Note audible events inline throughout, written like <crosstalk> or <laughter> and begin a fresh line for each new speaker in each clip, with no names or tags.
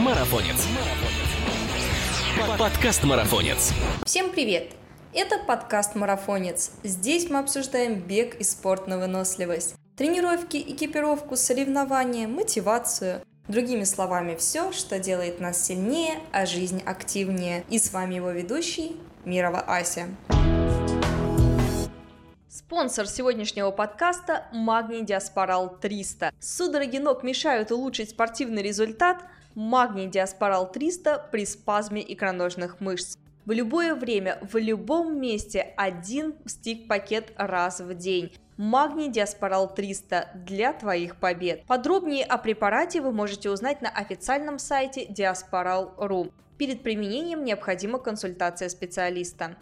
Марафонец. Подкаст Марафонец.
Всем привет! Это подкаст «Марафонец». Здесь мы обсуждаем бег и спорт на выносливость. Тренировки, экипировку, соревнования, мотивацию. Другими словами, все, что делает нас сильнее, а жизнь активнее. И с вами его ведущий Мирова Ася. Спонсор сегодняшнего подкаста – Магний Диаспорал 300. Судороги ног мешают улучшить спортивный результат? Магний Диаспорал 300 при спазме икроножных мышц. В любое время, в любом месте один стик-пакет раз в день. Магний Диаспорал 300 для твоих побед. Подробнее о препарате вы можете узнать на официальном сайте diasporal.ru. Перед применением необходима консультация специалиста.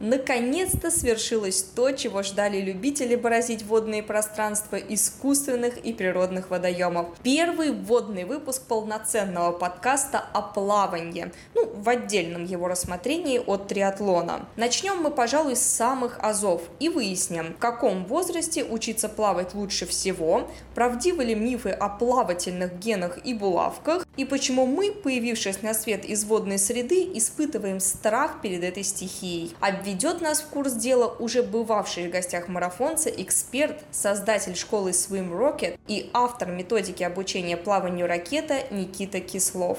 Наконец-то свершилось то, чего ждали любители бороздить водные пространства искусственных и природных водоемов. Первый водный выпуск полноценного подкаста о плавании, ну, в отдельном его рассмотрении от триатлона. Начнем мы, пожалуй, с самых азов и выясним, в каком возрасте учиться плавать лучше всего, правдивы ли мифы о плавательных генах и булавках, и почему мы, появившись на свет из водной среды, испытываем страх перед этой стихией. Введет нас в курс дела уже бывавший в гостях марафонца, эксперт, создатель школы Swim Rocket и автор методики обучения плаванию ракета Никита Кислов.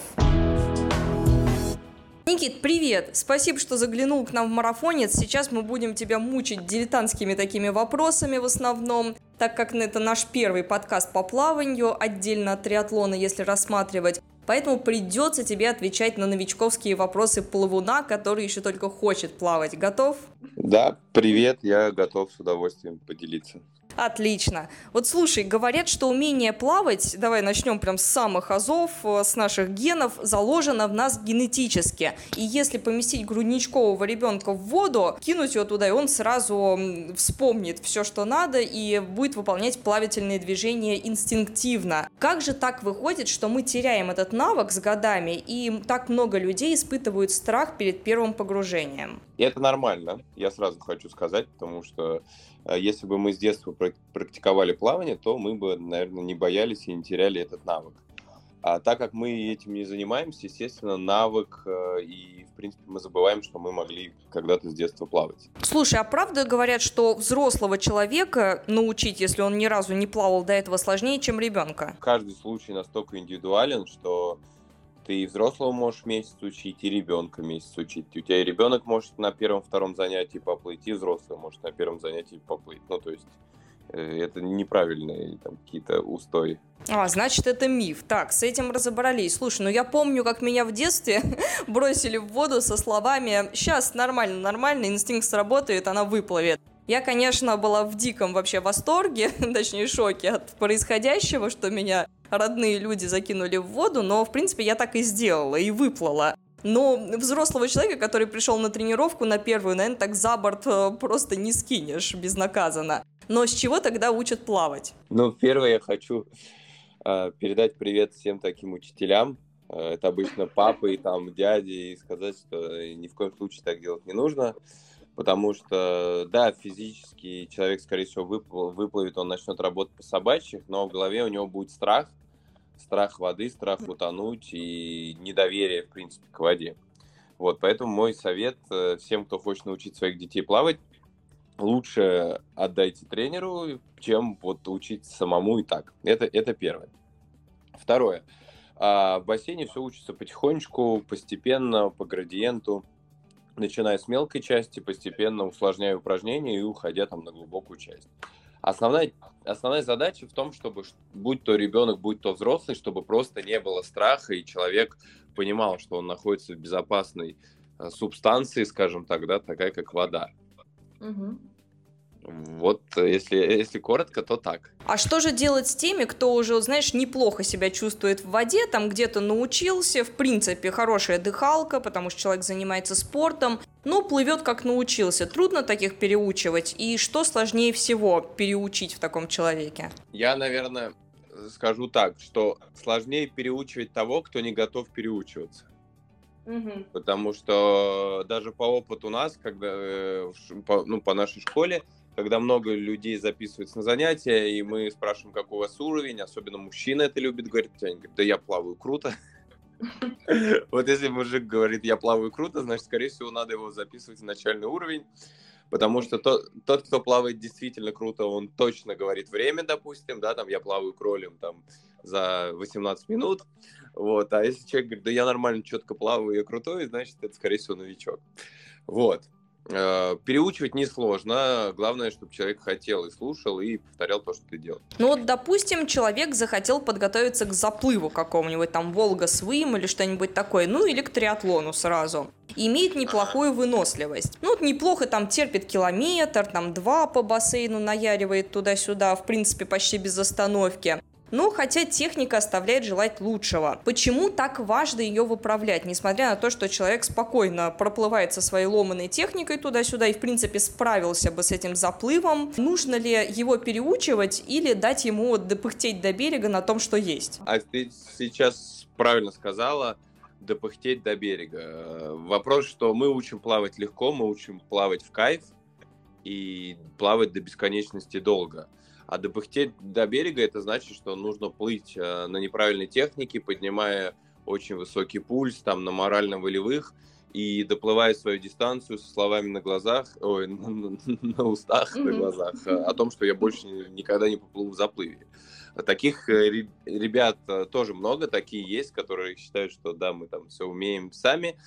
Никит, привет! Спасибо, что заглянул к нам в марафонец. Сейчас мы будем тебя мучить дилетантскими такими вопросами в основном, так как это наш первый подкаст по плаванию, отдельно от триатлона, если рассматривать. Поэтому придется тебе отвечать на новичковские вопросы плавуна, который еще только хочет плавать. Готов?
Да, привет, я готов с удовольствием поделиться.
Отлично. Вот слушай, говорят, что умение плавать, давай начнем прям с самых азов, э, с наших генов, заложено в нас генетически. И если поместить грудничкового ребенка в воду, кинуть его туда, и он сразу вспомнит все, что надо, и будет выполнять плавательные движения инстинктивно. Как же так выходит, что мы теряем этот навык с годами, и так много людей испытывают страх перед первым погружением?
И это нормально, я сразу хочу сказать, потому что если бы мы с детства практиковали плавание, то мы бы, наверное, не боялись и не теряли этот навык. А так как мы этим не занимаемся, естественно, навык э, и, в принципе, мы забываем, что мы могли когда-то с детства плавать.
Слушай, а правда говорят, что взрослого человека научить, если он ни разу не плавал до этого, сложнее, чем ребенка?
Каждый случай настолько индивидуален, что ты и взрослого можешь месяц учить, и ребенка месяц учить. У тебя и ребенок может на первом-втором занятии поплыть, и взрослый может на первом занятии поплыть. Ну, то есть э, это неправильные там какие-то устои.
А, значит, это миф. Так, с этим разобрались. Слушай, ну я помню, как меня в детстве <laughs> бросили в воду со словами «Сейчас нормально, нормально, инстинкт сработает, она выплывет». Я, конечно, была в диком вообще восторге, <laughs> точнее шоке от происходящего, что меня родные люди закинули в воду, но, в принципе, я так и сделала и выплыла. Но взрослого человека, который пришел на тренировку на первую, наверное, так за борт э, просто не скинешь безнаказанно. Но с чего тогда учат плавать?
Ну, первое, я хочу э, передать привет всем таким учителям. Э, это обычно папы и там дяди, и сказать, что ни в коем случае так делать не нужно потому что, да, физически человек, скорее всего, выплывет, он начнет работать по собачьих, но в голове у него будет страх, страх воды, страх утонуть и недоверие, в принципе, к воде. Вот, поэтому мой совет э, всем, кто хочет научить своих детей плавать, лучше отдайте тренеру, чем вот учить самому и так. Это, это первое. Второе. А в бассейне все учится потихонечку, постепенно, по градиенту начиная с мелкой части, постепенно усложняя упражнения и уходя там на глубокую часть. Основная, основная задача в том, чтобы будь то ребенок, будь то взрослый, чтобы просто не было страха, и человек понимал, что он находится в безопасной э, субстанции, скажем так, да, такая как вода. Угу. Вот если, если коротко, то так.
А что же делать с теми, кто уже, знаешь, неплохо себя чувствует в воде, там где-то научился, в принципе, хорошая дыхалка, потому что человек занимается спортом, но плывет как научился. Трудно таких переучивать. И что сложнее всего переучить в таком человеке?
Я, наверное, скажу так, что сложнее переучивать того, кто не готов переучиваться. Угу. Потому что даже по опыту нас, когда э, по, ну, по нашей школе, когда много людей записываются на занятия, и мы спрашиваем, какой у вас уровень, особенно мужчина это любит, говорит, они говорят, да я плаваю круто. <laughs> Вот если мужик говорит, я плаваю круто, значит, скорее всего, надо его записывать в начальный уровень, потому что тот, тот, кто плавает действительно круто, он точно говорит время, допустим, да, там, я плаваю кролем, там, за 18 минут, вот, а если человек говорит, да я нормально, четко плаваю, я крутой, значит, это, скорее всего, новичок. Вот. Э, переучивать несложно. Главное, чтобы человек хотел и слушал, и повторял то, что ты делал.
Ну вот, допустим, человек захотел подготовиться к заплыву какому-нибудь, там, Волга Свим или что-нибудь такое, ну или к триатлону сразу. Имеет неплохую выносливость. Ну, вот неплохо там терпит километр, там два по бассейну наяривает туда-сюда, в принципе, почти без остановки. Но хотя техника оставляет желать лучшего. Почему так важно ее выправлять, несмотря на то, что человек спокойно проплывает со своей ломаной техникой туда-сюда и, в принципе, справился бы с этим заплывом? Нужно ли его переучивать или дать ему допыхтеть до берега на том, что есть?
А ты сейчас правильно сказала, допыхтеть до берега. Вопрос, что мы учим плавать легко, мы учим плавать в кайф и плавать до бесконечности долго. А допыхтеть до берега это значит, что нужно плыть э, на неправильной технике, поднимая очень высокий пульс, там на морально-волевых, и доплывая свою дистанцию со словами на глазах, ой, <laughs> на, на устах, mm-hmm. на глазах, э, о <laughs> том, что я больше никогда не поплыву в заплыве. Таких э, ребят тоже много, такие есть, которые считают, что да, мы там все умеем сами,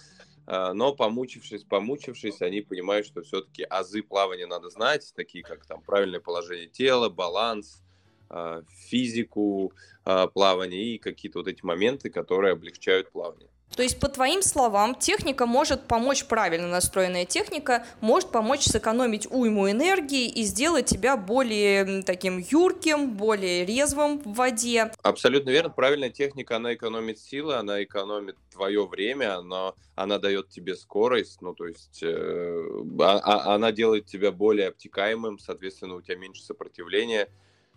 но помучившись, помучившись, они понимают, что все-таки азы плавания надо знать, такие как там правильное положение тела, баланс, а, физику а, плавания и какие-то вот эти моменты, которые облегчают плавание.
То есть, по твоим словам, техника может помочь, правильно настроенная техника, может помочь сэкономить уйму энергии и сделать тебя более таким юрким, более резвым в воде.
Абсолютно верно. Правильная техника, она экономит силы, она экономит твое время, она, она дает тебе скорость, ну, то есть э, а, а, она делает тебя более обтекаемым, соответственно, у тебя меньше сопротивления,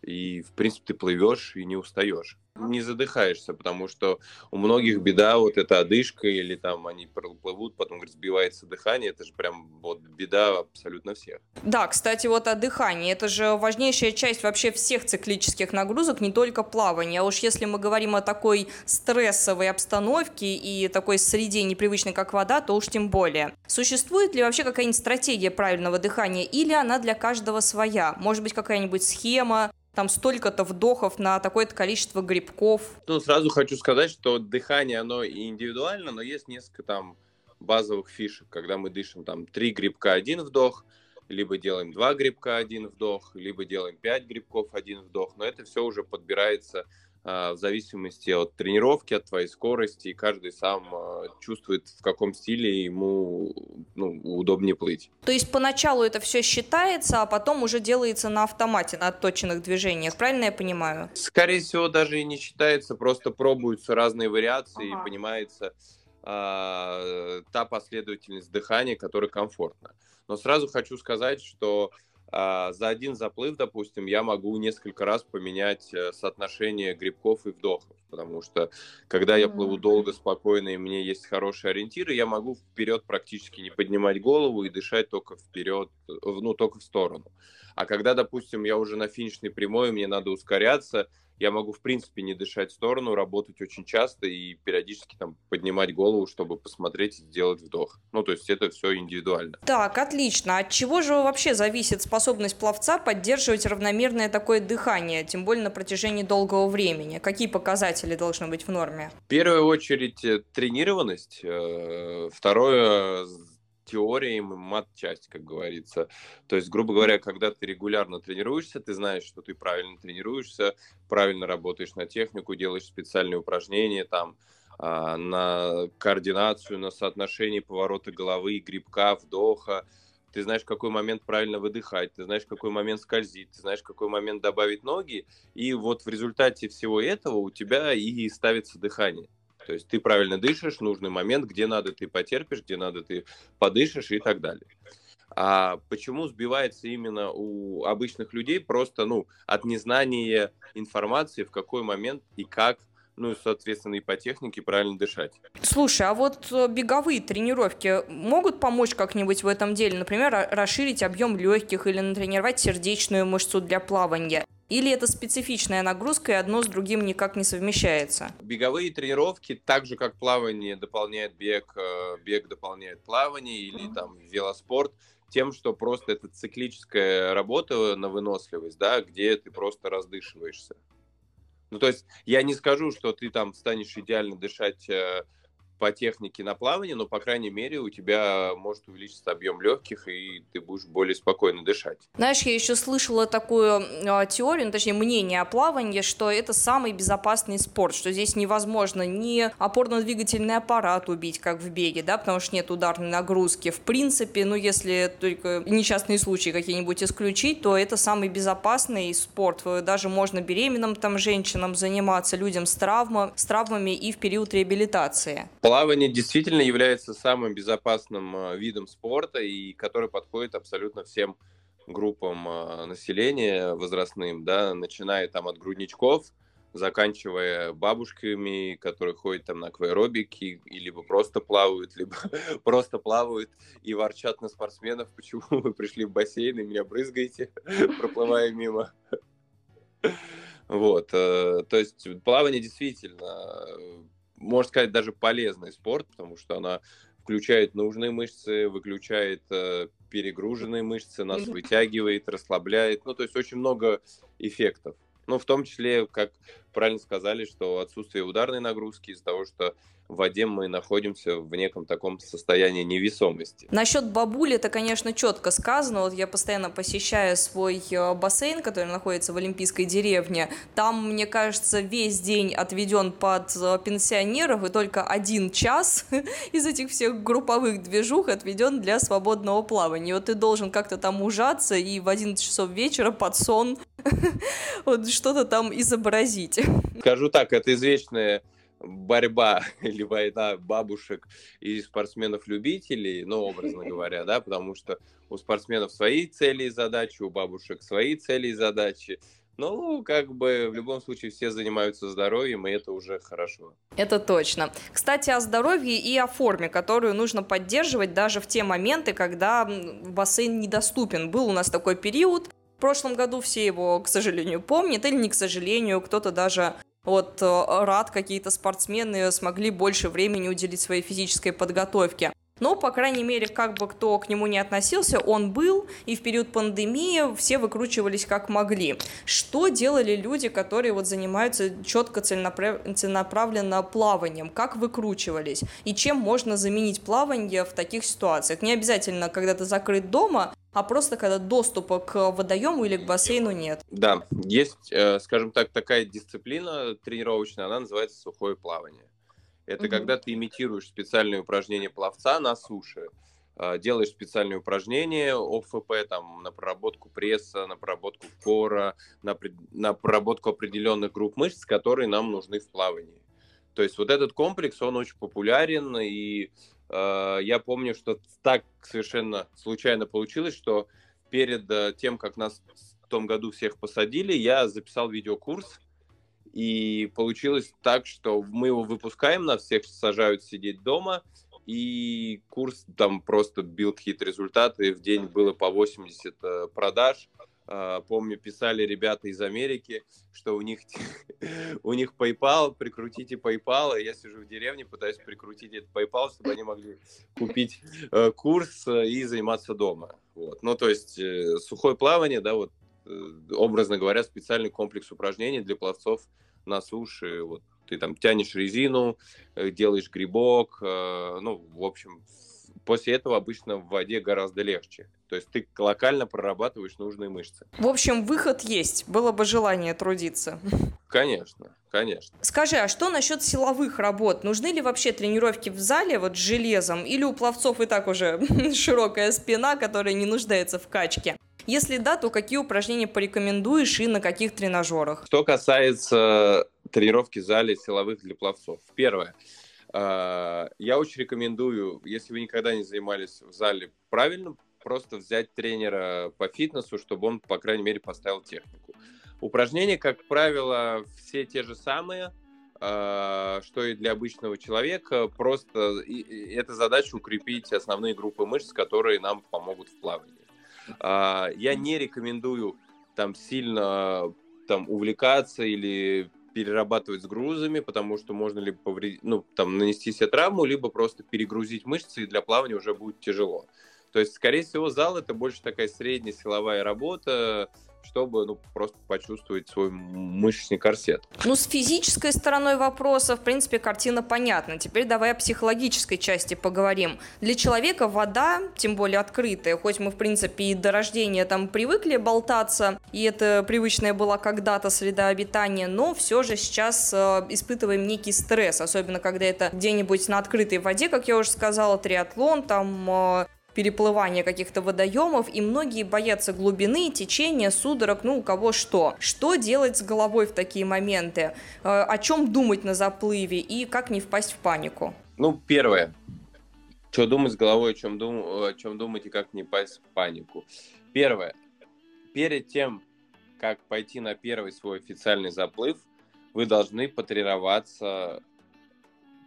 и, в принципе, ты плывешь и не устаешь. Не задыхаешься, потому что у многих беда вот эта одышка, или там они плывут, потом, говорит, сбивается дыхание, это же прям вот беда абсолютно всех.
Да, кстати, вот о дыхании, это же важнейшая часть вообще всех циклических нагрузок, не только плавания. А уж если мы говорим о такой стрессовой обстановке и такой среде непривычной, как вода, то уж тем более. Существует ли вообще какая-нибудь стратегия правильного дыхания, или она для каждого своя? Может быть, какая-нибудь схема, там столько-то вдохов на такое-то количество грибков.
Ну, сразу хочу сказать, что дыхание, оно индивидуально, но есть несколько там базовых фишек, когда мы дышим там три грибка, один вдох, либо делаем два грибка, один вдох, либо делаем пять грибков, один вдох, но это все уже подбирается в зависимости от тренировки, от твоей скорости, и каждый сам а, чувствует, в каком стиле ему ну, удобнее плыть.
То есть поначалу это все считается, а потом уже делается на автомате, на отточенных движениях, правильно я понимаю?
Скорее всего, даже и не считается, просто пробуются разные вариации ага. и понимается э, та последовательность дыхания, которая комфортна. Но сразу хочу сказать, что а, за один заплыв, допустим, я могу несколько раз поменять э, соотношение грибков и вдохов, потому что когда я плыву долго, спокойно, и мне есть хорошие ориентиры, я могу вперед практически не поднимать голову и дышать только вперед, ну, только в сторону. А когда, допустим, я уже на финишной прямой, мне надо ускоряться, я могу, в принципе, не дышать в сторону, работать очень часто и периодически там поднимать голову, чтобы посмотреть и сделать вдох. Ну, то есть это все индивидуально.
Так, отлично. От чего же вообще зависит способность пловца поддерживать равномерное такое дыхание, тем более на протяжении долгого времени? Какие показатели должны быть в норме?
В первую очередь э, тренированность. Э, второе теория и мат-часть, как говорится. То есть, грубо говоря, когда ты регулярно тренируешься, ты знаешь, что ты правильно тренируешься, правильно работаешь на технику, делаешь специальные упражнения там, а, на координацию, на соотношение поворота головы, грибка, вдоха, ты знаешь, какой момент правильно выдыхать, ты знаешь, какой момент скользить, ты знаешь, какой момент добавить ноги, и вот в результате всего этого у тебя и ставится дыхание. То есть ты правильно дышишь, нужный момент, где надо ты потерпишь, где надо ты подышишь и так далее. А почему сбивается именно у обычных людей? Просто ну, от незнания информации, в какой момент и как ну и, соответственно, и по технике правильно дышать.
Слушай, а вот э, беговые тренировки могут помочь как-нибудь в этом деле? Например, расширить объем легких или натренировать сердечную мышцу для плавания? Или это специфичная нагрузка, и одно с другим никак не совмещается?
Беговые тренировки, так же как плавание дополняет бег, э, бег дополняет плавание или там велоспорт, тем, что просто это циклическая работа на выносливость, да, где ты просто раздышиваешься. Ну, то есть я не скажу, что ты там станешь идеально дышать э, по технике на плавание, но, по крайней мере, у тебя может увеличиться объем легких, и ты будешь более спокойно дышать.
Знаешь, я еще слышала такую э, теорию, ну, точнее, мнение о плавании, что это самый безопасный спорт, что здесь невозможно ни опорно-двигательный аппарат убить, как в беге, да, потому что нет ударной нагрузки. В принципе, ну, если только несчастные случаи какие-нибудь исключить, то это самый безопасный спорт. Даже можно беременным там женщинам заниматься, людям с, травма, с травмами и в период реабилитации.
Плавание действительно является самым безопасным а, видом спорта, и который подходит абсолютно всем группам а, населения возрастным, да, начиная там от грудничков, заканчивая бабушками, которые ходят там на акваэробики, и либо просто плавают, <laughs> либо просто плавают и ворчат на спортсменов, почему вы пришли в бассейн и меня брызгаете, <laughs> проплывая мимо. <laughs> Вот, э, то есть плавание действительно можно сказать, даже полезный спорт, потому что она включает нужные мышцы, выключает э, перегруженные мышцы, нас вытягивает, расслабляет. Ну, то есть очень много эффектов. Ну, в том числе, как правильно сказали, что отсутствие ударной нагрузки из-за того, что в воде мы находимся в неком таком состоянии невесомости.
Насчет бабули это, конечно, четко сказано. Вот я постоянно посещаю свой э, бассейн, который находится в Олимпийской деревне. Там, мне кажется, весь день отведен под э, пенсионеров, и только один час <laughs> из этих всех групповых движух отведен для свободного плавания. Вот ты должен как-то там ужаться и в 11 часов вечера под сон <laughs> вот что-то там изобразить.
Скажу так, это извечная борьба <laughs> или война бабушек и спортсменов-любителей, ну, образно говоря, да, потому что у спортсменов свои цели и задачи, у бабушек свои цели и задачи. Ну, как бы в любом случае все занимаются здоровьем, и это уже хорошо.
Это точно. Кстати, о здоровье и о форме, которую нужно поддерживать даже в те моменты, когда бассейн недоступен. Был у нас такой период, в прошлом году все его, к сожалению, помнят, или не к сожалению, кто-то даже вот э, рад, какие-то спортсмены смогли больше времени уделить своей физической подготовке. Но, по крайней мере, как бы кто к нему не относился, он был, и в период пандемии все выкручивались как могли. Что делали люди, которые вот занимаются четко целенаправ... целенаправленно плаванием? Как выкручивались? И чем можно заменить плавание в таких ситуациях? Не обязательно, когда ты закрыт дома, а просто когда доступа к водоему или к бассейну нет.
Да, есть, э, скажем так, такая дисциплина тренировочная, она называется сухое плавание. Это угу. когда ты имитируешь специальные упражнения пловца на суше, э, делаешь специальные упражнения ОФП там, на проработку пресса, на проработку кора, на, на проработку определенных групп мышц, которые нам нужны в плавании. То есть вот этот комплекс, он очень популярен, и Э, я помню, что так совершенно случайно получилось, что перед э, тем, как нас в том году всех посадили, я записал видеокурс, и получилось так, что мы его выпускаем, нас всех сажают сидеть дома, и курс там просто бил какие-то результаты, в день было по 80 э, продаж, а, помню, писали ребята из Америки, что у них, <laughs> у них PayPal, прикрутите PayPal, я сижу в деревне, пытаюсь прикрутить этот PayPal, чтобы они могли купить э, курс э, и заниматься дома. Вот. Ну, то есть сухое плавание, да, вот, образно говоря, специальный комплекс упражнений для пловцов на суше. Вот ты там тянешь резину, делаешь грибок, ну, в общем, после этого обычно в воде гораздо легче. То есть ты локально прорабатываешь нужные мышцы.
В общем, выход есть. Было бы желание трудиться.
Конечно, конечно.
Скажи, а что насчет силовых работ? Нужны ли вообще тренировки в зале вот с железом? Или у пловцов и так уже <laughs> широкая спина, которая не нуждается в качке? Если да, то какие упражнения порекомендуешь и на каких тренажерах?
Что касается тренировки в зале силовых для пловцов. Первое. А, я очень рекомендую, если вы никогда не занимались в зале правильно, просто взять тренера по фитнесу, чтобы он, по крайней мере, поставил технику. Упражнения, как правило, все те же самые. что и для обычного человека. Просто эта задача укрепить основные группы мышц, которые нам помогут в плавании. Я не рекомендую там сильно там увлекаться или перерабатывать с грузами, потому что можно либо повредить, ну, там, нанести себе травму, либо просто перегрузить мышцы, и для плавания уже будет тяжело. То есть, скорее всего, зал это больше такая средняя силовая работа, чтобы ну, просто почувствовать свой мышечный корсет.
Ну, с физической стороной вопроса, в принципе, картина понятна. Теперь давай о психологической части поговорим. Для человека вода, тем более открытая, хоть мы, в принципе, и до рождения там привыкли болтаться, и это привычная была когда-то среда обитания, но все же сейчас э, испытываем некий стресс, особенно когда это где-нибудь на открытой воде, как я уже сказала, триатлон, там э, переплывания каких-то водоемов, и многие боятся глубины, течения, судорог, ну, у кого что. Что делать с головой в такие моменты? Э, о чем думать на заплыве и как не впасть в панику?
Ну, первое. Что думать с головой, о чем, дум... о чем думать и как не впасть в панику. Первое. Перед тем, как пойти на первый свой официальный заплыв, вы должны потренироваться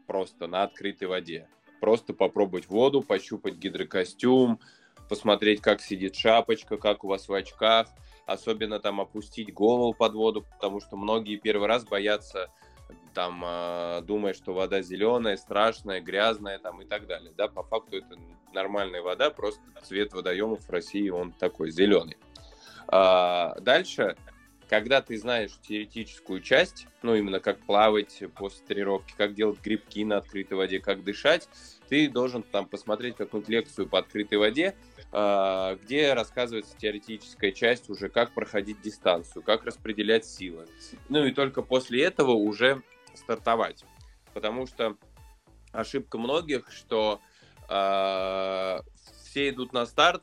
просто на открытой воде просто попробовать воду, пощупать гидрокостюм, посмотреть, как сидит шапочка, как у вас в очках, особенно там опустить голову под воду, потому что многие первый раз боятся, там, э, думая, что вода зеленая, страшная, грязная, там и так далее. Да, по факту это нормальная вода, просто цвет водоемов в России он такой зеленый. А, дальше когда ты знаешь теоретическую часть, ну, именно как плавать после тренировки, как делать грибки на открытой воде, как дышать, ты должен там посмотреть какую-нибудь лекцию по открытой воде, а, где рассказывается теоретическая часть уже, как проходить дистанцию, как распределять силы. Ну и только после этого уже стартовать. Потому что ошибка многих, что э, все идут на старт,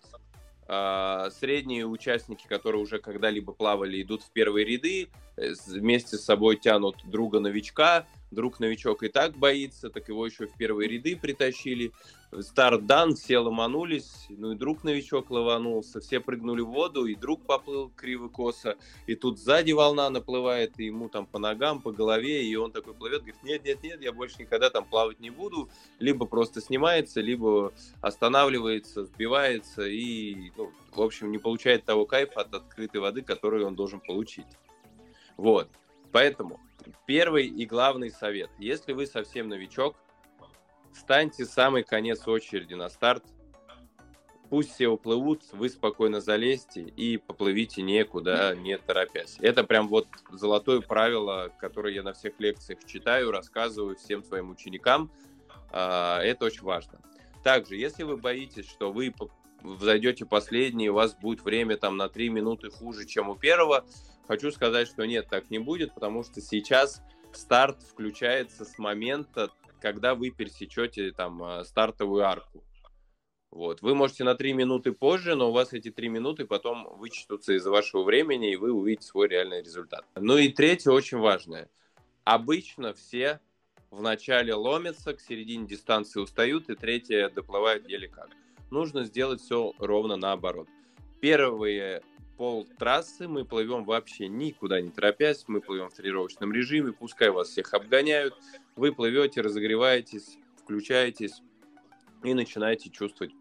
средние участники, которые уже когда-либо плавали, идут в первые ряды, э, вместе с собой тянут друга новичка, друг новичок и так боится, так его еще в первые ряды притащили. Старт дан, все ломанулись, ну и друг новичок лованулся, все прыгнули в воду, и друг поплыл криво-косо, и тут сзади волна наплывает, и ему там по ногам, по голове, и он такой плывет, говорит, нет-нет-нет, я больше никогда там плавать не буду, либо просто снимается, либо останавливается, сбивается, и, ну, в общем, не получает того кайфа от открытой воды, который он должен получить. Вот, поэтому Первый и главный совет. Если вы совсем новичок, встаньте самый конец очереди на старт. Пусть все уплывут, вы спокойно залезьте и поплывите некуда, не торопясь. Это прям вот золотое правило, которое я на всех лекциях читаю, рассказываю всем своим ученикам. А, это очень важно. Также, если вы боитесь, что вы зайдете последний, у вас будет время там на 3 минуты хуже, чем у первого, Хочу сказать, что нет, так не будет, потому что сейчас старт включается с момента, когда вы пересечете там э, стартовую арку. Вот. Вы можете на 3 минуты позже, но у вас эти 3 минуты потом вычтутся из вашего времени, и вы увидите свой реальный результат. Ну и третье, очень важное. Обычно все в начале ломятся, к середине дистанции устают, и третье доплывают еле как. Нужно сделать все ровно наоборот. Первые пол трассы мы плывем вообще никуда не торопясь, мы плывем в тренировочном режиме, пускай вас всех обгоняют, вы плывете, разогреваетесь, включаетесь и начинаете чувствовать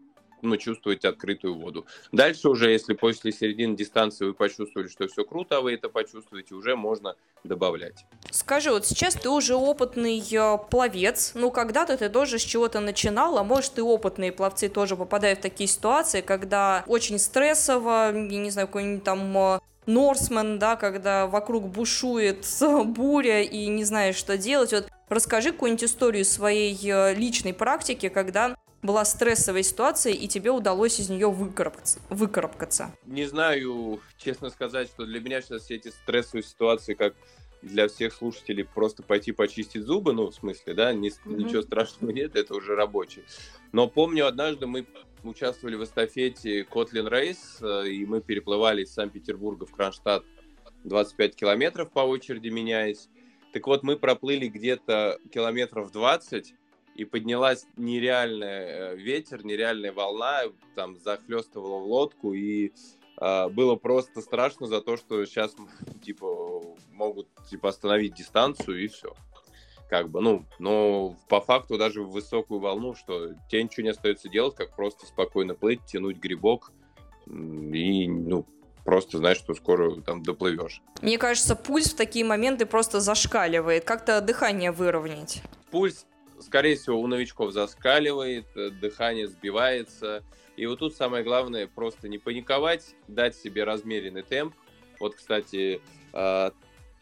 ну, чувствуете открытую воду. Дальше уже, если после середины дистанции вы почувствовали, что все круто, а вы это почувствуете, уже можно добавлять.
Скажи, вот сейчас ты уже опытный э, пловец, ну, когда-то ты тоже с чего-то начинал, а может, и опытные пловцы тоже попадают в такие ситуации, когда очень стрессово, я не знаю, какой-нибудь там э, Норсмен, да, когда вокруг бушует <laughs> буря и не знаешь, что делать. Вот расскажи какую-нибудь историю своей э, личной практики, когда была стрессовая ситуация, и тебе удалось из нее выкарабкаться. выкарабкаться?
Не знаю, честно сказать, что для меня сейчас все эти стрессовые ситуации, как для всех слушателей, просто пойти почистить зубы, ну, в смысле, да, ни, mm-hmm. ничего страшного <laughs> нет, это уже рабочий. Но помню, однажды мы участвовали в эстафете Котлин Рейс, э, и мы переплывали из Санкт-Петербурга в Кронштадт 25 километров по очереди меняясь. Так вот, мы проплыли где-то километров 20, и поднялась нереальная э, ветер, нереальная волна, там захлестывала в лодку, и э, было просто страшно за то, что сейчас <laughs> типа могут типа остановить дистанцию и все. как бы, ну, но по факту даже в высокую волну, что тебе ничего не остается делать, как просто спокойно плыть, тянуть грибок и, ну, просто знаешь, что скоро там доплывешь.
Мне кажется, пульс в такие моменты просто зашкаливает. Как-то дыхание выровнять.
Пульс, скорее всего, у новичков заскаливает, э, дыхание сбивается. И вот тут самое главное просто не паниковать, дать себе размеренный темп. Вот, кстати, а,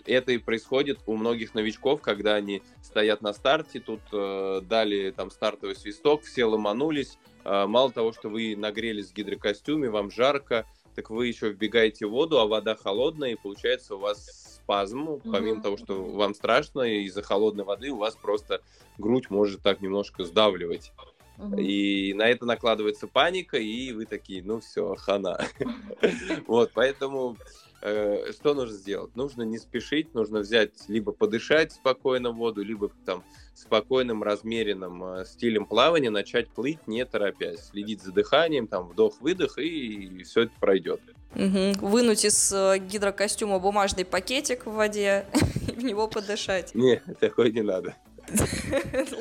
это и происходит у многих новичков, когда они стоят на старте, тут э, дали там стартовый свисток, все ломанулись. Э, мало того, что вы нагрелись в гидрокостюме, вам жарко, так вы еще вбегаете в воду, а вода холодная, и получается у вас спазм. Mm-hmm. Помимо того, что вам страшно, из-за холодной воды у вас просто грудь может так немножко сдавливать. Угу. И на это накладывается паника, и вы такие, ну все, хана. <laughs> Вот, поэтому Э, что нужно сделать? Нужно не спешить, нужно взять либо подышать спокойно в воду, либо там спокойным, размеренным э, стилем плавания начать плыть, не торопясь, следить за дыханием, там вдох-выдох, и все это пройдет.
Угу. Вынуть из э, гидрокостюма бумажный пакетик в воде <laughs> и в него подышать.
Не, такой не надо.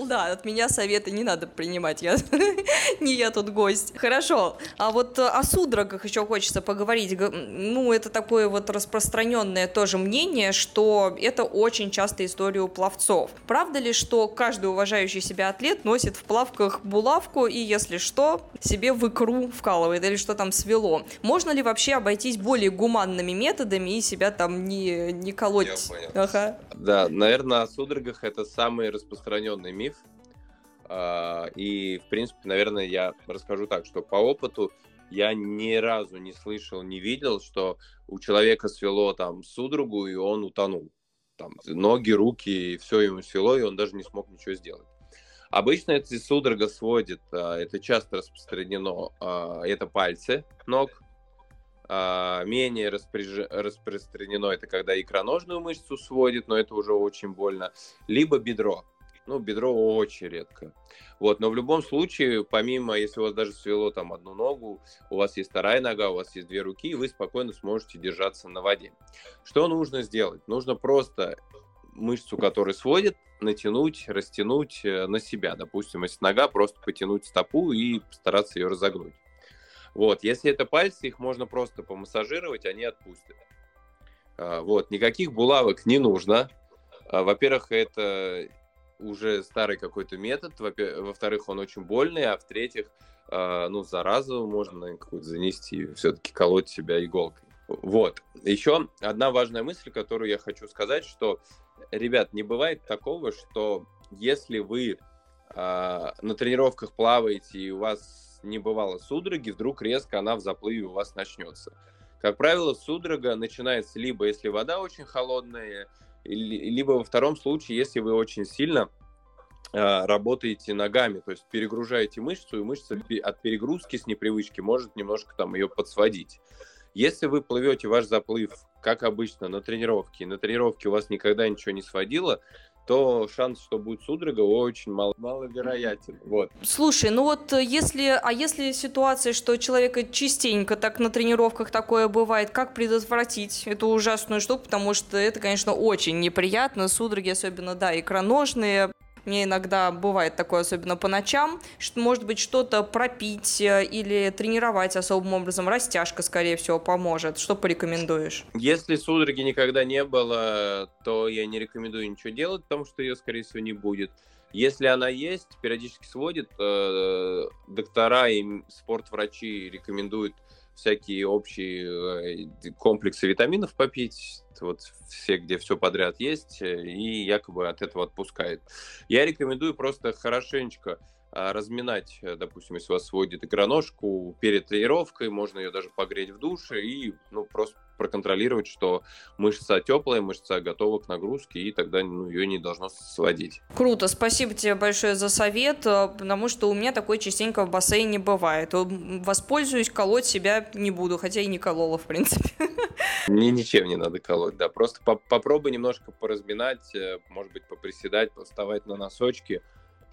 Да, от меня советы не надо принимать, я <laughs> не я тут гость. Хорошо, а вот о судорогах еще хочется поговорить. Ну, это такое вот распространенное тоже мнение, что это очень часто история у пловцов. Правда ли, что каждый уважающий себя атлет носит в плавках булавку и, если что, себе в икру вкалывает или что там свело? Можно ли вообще обойтись более гуманными методами и себя там не, не колоть? Я
понял. Ага. Да, наверное, о судорогах это самый распространенный миф. А, и, в принципе, наверное, я расскажу так, что по опыту я ни разу не слышал, не видел, что у человека свело там судорогу, и он утонул. Там ноги, руки, все ему свело, и он даже не смог ничего сделать. Обычно эти судорога сводит, а, это часто распространено, а, это пальцы ног, менее распространено это когда икроножную мышцу сводит, но это уже очень больно, либо бедро. Ну, бедро очень редко. Вот, но в любом случае, помимо, если у вас даже свело там одну ногу, у вас есть вторая нога, у вас есть две руки, и вы спокойно сможете держаться на воде. Что нужно сделать? Нужно просто мышцу, которая сводит, натянуть, растянуть э, на себя. Допустим, если нога, просто потянуть стопу и постараться ее разогнуть. Вот, если это пальцы, их можно просто помассажировать, они отпустят. А, вот, никаких булавок не нужно. А, во-первых, это уже старый какой-то метод, во-вторых, он очень больный, а в-третьих, э, ну, заразу можно какую-то занести, все-таки колоть себя иголкой. Вот. Еще одна важная мысль, которую я хочу сказать, что, ребят, не бывает такого, что если вы на тренировках плаваете и у вас не бывало судороги, вдруг резко она в заплыве у вас начнется. Как правило, судорога начинается либо если вода очень холодная, либо во втором случае, если вы очень сильно э, работаете ногами, то есть перегружаете мышцу, и мышца от перегрузки с непривычки может немножко там ее подсводить. Если вы плывете ваш заплыв, как обычно, на тренировке, на тренировке у вас никогда ничего не сводило, то шанс, что будет судорога, очень мало, маловероятен. Вот.
Слушай, ну вот э, если, а если ситуация, что человека частенько так на тренировках такое бывает, как предотвратить эту ужасную штуку, потому что это, конечно, очень неприятно, судороги, особенно, да, икроножные, мне иногда бывает такое, особенно по ночам, что, может быть, что-то пропить э, или тренировать особым образом. Растяжка, скорее всего, поможет. Что порекомендуешь?
Если судороги никогда не было, то я не рекомендую ничего делать, потому что ее, скорее всего, не будет. Если она есть, периодически сводит, э, доктора и спортврачи рекомендуют всякие общие э, комплексы витаминов попить, вот все, где все подряд есть, э, и якобы от этого отпускает. Я рекомендую просто хорошенечко разминать, э, допустим, если у вас сводит икроножку перед тренировкой, можно ее даже погреть в душе и ну, просто проконтролировать, что мышца теплая, мышца готова к нагрузке, и тогда ну, ее не должно сводить.
Круто, спасибо тебе большое за совет, э, потому что у меня такой частенько в бассейне бывает. Воспользуюсь, колоть себя не буду, хотя и не колола, в принципе. <laughs>
Мне ничем не надо колоть, да, просто по попробуй немножко поразминать, э, может быть, поприседать, поставать на носочки,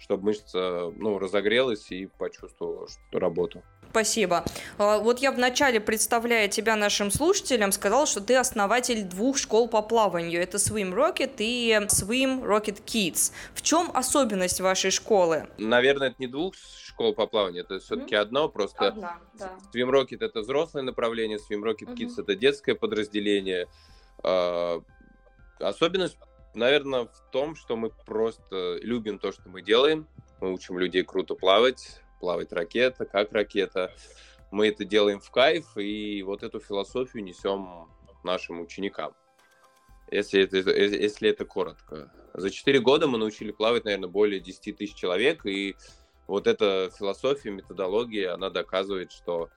чтобы мышца ну, разогрелась и почувствовала что работу.
Спасибо. А, вот я вначале, представляя тебя нашим слушателям, сказал, что ты основатель двух школ по плаванию. Это Swim Rocket и Swim Rocket Kids. В чем особенность вашей школы?
Наверное, это не двух школ по плаванию, это все-таки mm-hmm. одно, просто Одна, да. Swim Rocket это взрослое направление, Swim Rocket Kids mm-hmm. это детское подразделение. А, особенность, наверное, в том, что мы просто любим то, что мы делаем. Мы учим людей круто плавать, плавать ракета, как ракета. Мы это делаем в кайф, и вот эту философию несем нашим ученикам. Если это, если это коротко. За 4 года мы научили плавать, наверное, более 10 тысяч человек, и вот эта философия, методология, она доказывает, что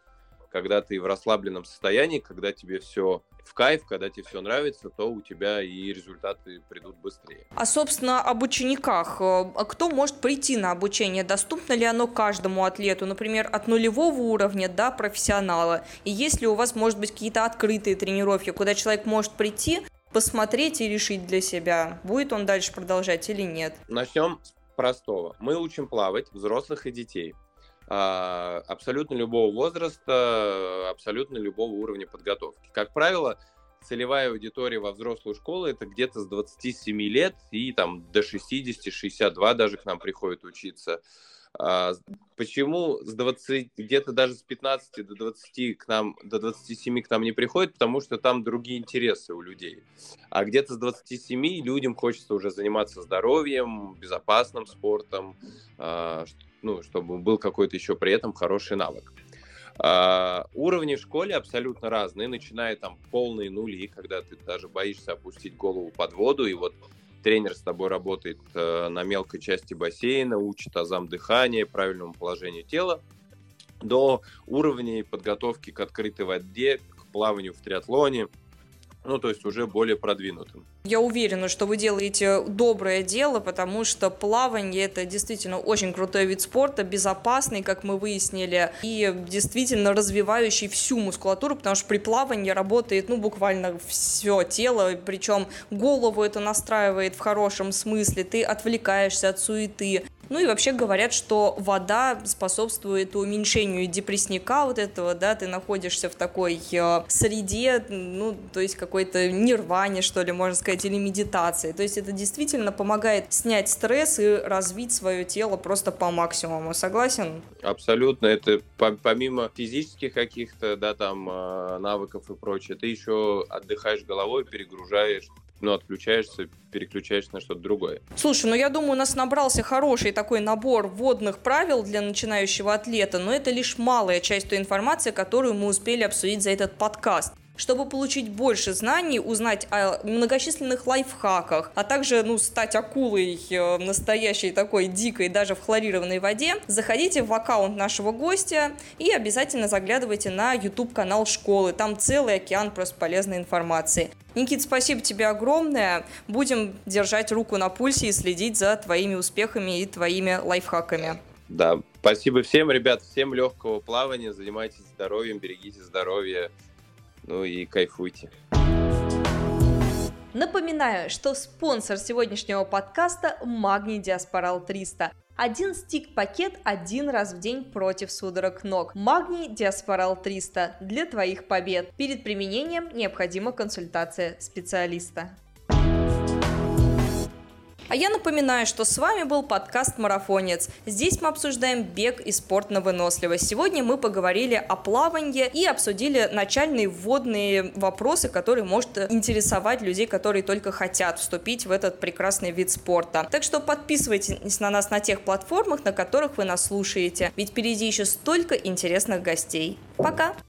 когда ты в расслабленном состоянии, когда тебе все в кайф, когда тебе все нравится, то у тебя и результаты придут быстрее.
А, собственно, об учениках. А кто может прийти на обучение? Доступно ли оно каждому атлету, например, от нулевого уровня до профессионала? И есть ли у вас, может быть, какие-то открытые тренировки, куда человек может прийти, посмотреть и решить для себя, будет он дальше продолжать или нет?
Начнем с простого. Мы учим плавать взрослых и детей. А, абсолютно любого возраста, абсолютно любого уровня подготовки. Как правило, целевая аудитория во взрослую школу это где-то с 27 лет и там до 60-62 даже к нам приходят учиться. А, почему с 20, где-то даже с 15 до 20 к нам, до 27 к нам не приходят? Потому что там другие интересы у людей. А где-то с 27 людям хочется уже заниматься здоровьем, безопасным спортом, а, ну, чтобы был какой-то еще при этом хороший навык. Uh, уровни в школе абсолютно разные, начиная там полные нули, когда ты даже боишься опустить голову под воду, и вот тренер с тобой работает uh, на мелкой части бассейна, учит азам дыхания, правильному положению тела, до уровней подготовки к открытой воде, к плаванию в триатлоне, ну, то есть уже более продвинутым.
Я уверена, что вы делаете доброе дело, потому что плавание это действительно очень крутой вид спорта, безопасный, как мы выяснили, и действительно развивающий всю мускулатуру, потому что при плавании работает, ну, буквально все тело, причем голову это настраивает в хорошем смысле, ты отвлекаешься от суеты, ну и вообще говорят, что вода способствует уменьшению депрессника вот этого, да, ты находишься в такой э, среде, ну, то есть какой-то нирване, что ли, можно сказать, или медитации. То есть это действительно помогает снять стресс и развить свое тело просто по максимуму. Согласен?
Абсолютно. Это помимо физических каких-то, да, там, э, навыков и прочее, ты еще отдыхаешь головой, перегружаешь ну, отключаешься, переключаешься на что-то другое.
Слушай, ну я думаю, у нас набрался хороший такой набор вводных правил для начинающего атлета, но это лишь малая часть той информации, которую мы успели обсудить за этот подкаст. Чтобы получить больше знаний, узнать о многочисленных лайфхаках, а также ну, стать акулой э, настоящей такой дикой даже в хлорированной воде, заходите в аккаунт нашего гостя и обязательно заглядывайте на YouTube-канал школы. Там целый океан просто полезной информации. Никит, спасибо тебе огромное. Будем держать руку на пульсе и следить за твоими успехами и твоими лайфхаками.
Да, спасибо всем, ребят, всем легкого плавания, занимайтесь здоровьем, берегите здоровье, ну и кайфуйте.
Напоминаю, что спонсор сегодняшнего подкаста – Магний Диаспорал 300. Один стик-пакет один раз в день против судорог ног. Магний Диаспорал 300 для твоих побед. Перед применением необходима консультация специалиста. А я напоминаю, что с вами был подкаст «Марафонец». Здесь мы обсуждаем бег и спорт на выносливость. Сегодня мы поговорили о плавании и обсудили начальные вводные вопросы, которые может интересовать людей, которые только хотят вступить в этот прекрасный вид спорта. Так что подписывайтесь на нас на тех платформах, на которых вы нас слушаете, ведь впереди еще столько интересных гостей. Пока!